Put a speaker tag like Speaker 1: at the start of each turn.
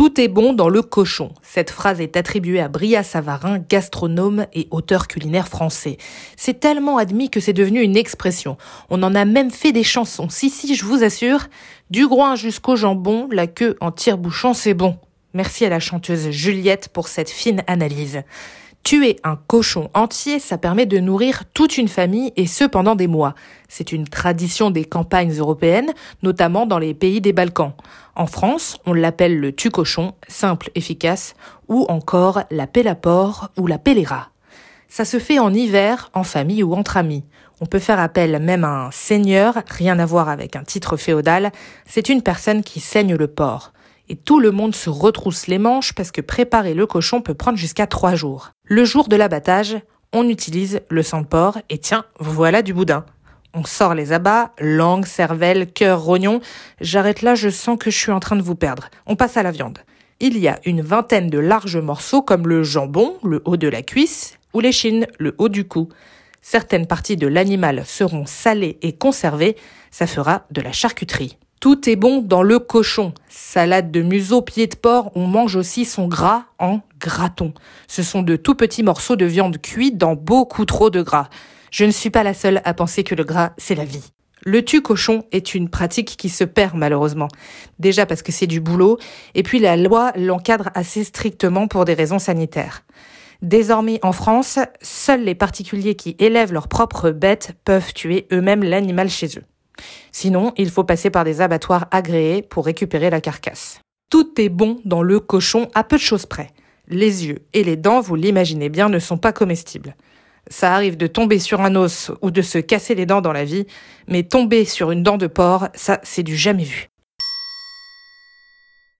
Speaker 1: Tout est bon dans le cochon. Cette phrase est attribuée à Bria Savarin, gastronome et auteur culinaire français. C'est tellement admis que c'est devenu une expression. On en a même fait des chansons. Si, si, je vous assure. Du groin jusqu'au jambon, la queue en tire-bouchon, c'est bon. Merci à la chanteuse Juliette pour cette fine analyse. Tuer un cochon entier, ça permet de nourrir toute une famille et ce pendant des mois. C'est une tradition des campagnes européennes, notamment dans les pays des Balkans. En France, on l'appelle le tu-cochon, simple, efficace, ou encore la pelle ou la pellera. Ça se fait en hiver, en famille ou entre amis. On peut faire appel même à un seigneur, rien à voir avec un titre féodal, c'est une personne qui saigne le porc et tout le monde se retrousse les manches parce que préparer le cochon peut prendre jusqu'à trois jours. Le jour de l'abattage, on utilise le sang de porc et tiens, voilà du boudin. On sort les abats, langue, cervelle, cœur, rognon. J'arrête là, je sens que je suis en train de vous perdre. On passe à la viande. Il y a une vingtaine de larges morceaux comme le jambon, le haut de la cuisse, ou les chines, le haut du cou. Certaines parties de l'animal seront salées et conservées, ça fera de la charcuterie. Tout est bon dans le cochon. Salade de museau, pied de porc, on mange aussi son gras en graton. Ce sont de tout petits morceaux de viande cuite dans beaucoup trop de gras. Je ne suis pas la seule à penser que le gras, c'est la vie. Le tu cochon est une pratique qui se perd malheureusement. Déjà parce que c'est du boulot, et puis la loi l'encadre assez strictement pour des raisons sanitaires. Désormais en France, seuls les particuliers qui élèvent leurs propres bêtes peuvent tuer eux-mêmes l'animal chez eux. Sinon, il faut passer par des abattoirs agréés pour récupérer la carcasse. Tout est bon dans le cochon à peu de choses près. Les yeux et les dents, vous l'imaginez bien, ne sont pas comestibles. Ça arrive de tomber sur un os ou de se casser les dents dans la vie, mais tomber sur une dent de porc, ça, c'est du jamais vu.